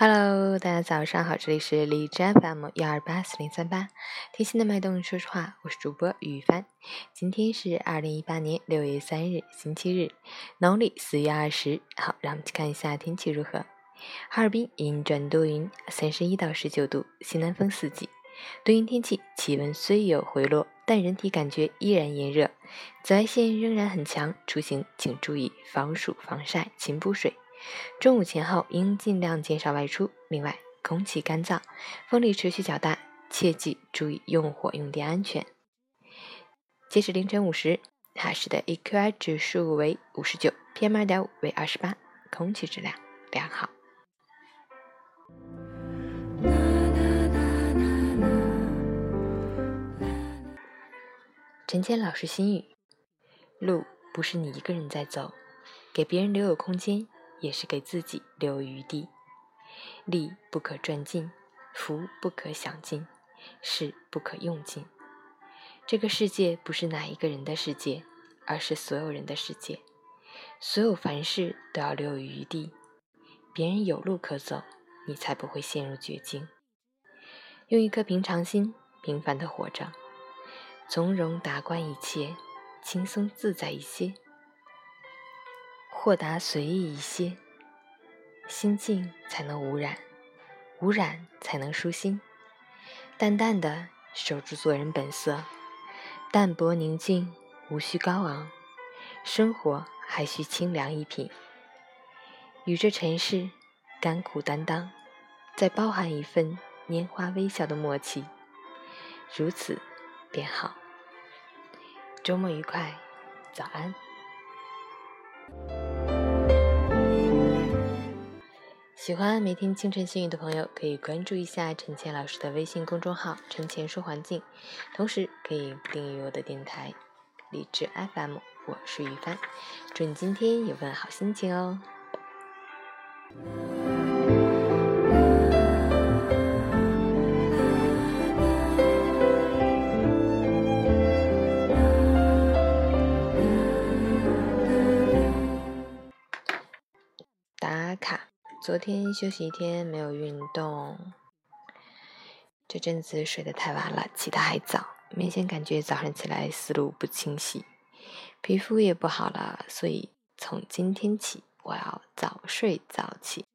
Hello，大家早上好，这里是荔枝 FM 幺二八四零三八，贴心的脉动，说实话，我是主播于帆。今天是二零一八年六月三日，星期日，农历四月二十。好，让我们去看一下天气如何。哈尔滨阴转多云，三十一到十九度，西南风四级。多云天气，气温虽有回落，但人体感觉依然炎热，紫外线仍然很强，出行请注意防暑防晒，勤补水。中午前后应尽量减少外出。另外，空气干燥，风力持续较大，切记注意用火用电安全。截止凌晨五时，哈市的 AQI 指数为五十九，PM 二点五为二十八，空气质量良好。陈谦老师心语：路不是你一个人在走，给别人留有空间。也是给自己留余地。力不可赚尽，福不可享尽，势不可用尽。这个世界不是哪一个人的世界，而是所有人的世界。所有凡事都要留有余地，别人有路可走，你才不会陷入绝境。用一颗平常心，平凡的活着，从容达观一切，轻松自在一些。豁达随意一些，心境才能无染，无染才能舒心。淡淡的守住做人本色，淡泊宁静，无需高昂，生活还需清凉一品。与这尘世甘苦担当，再包含一份拈花微笑的默契，如此便好。周末愉快，早安。喜欢每天清晨幸运的朋友，可以关注一下陈倩老师的微信公众号“陈倩说环境”，同时可以订阅我的电台荔枝 FM。我是于帆，祝你今天有份好心情哦！打卡。昨天休息一天，没有运动。这阵子睡得太晚了，起得还早，明显感觉早上起来思路不清晰，皮肤也不好了。所以从今天起，我要早睡早起，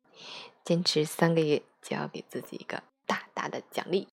坚持三个月就要给自己一个大大的奖励。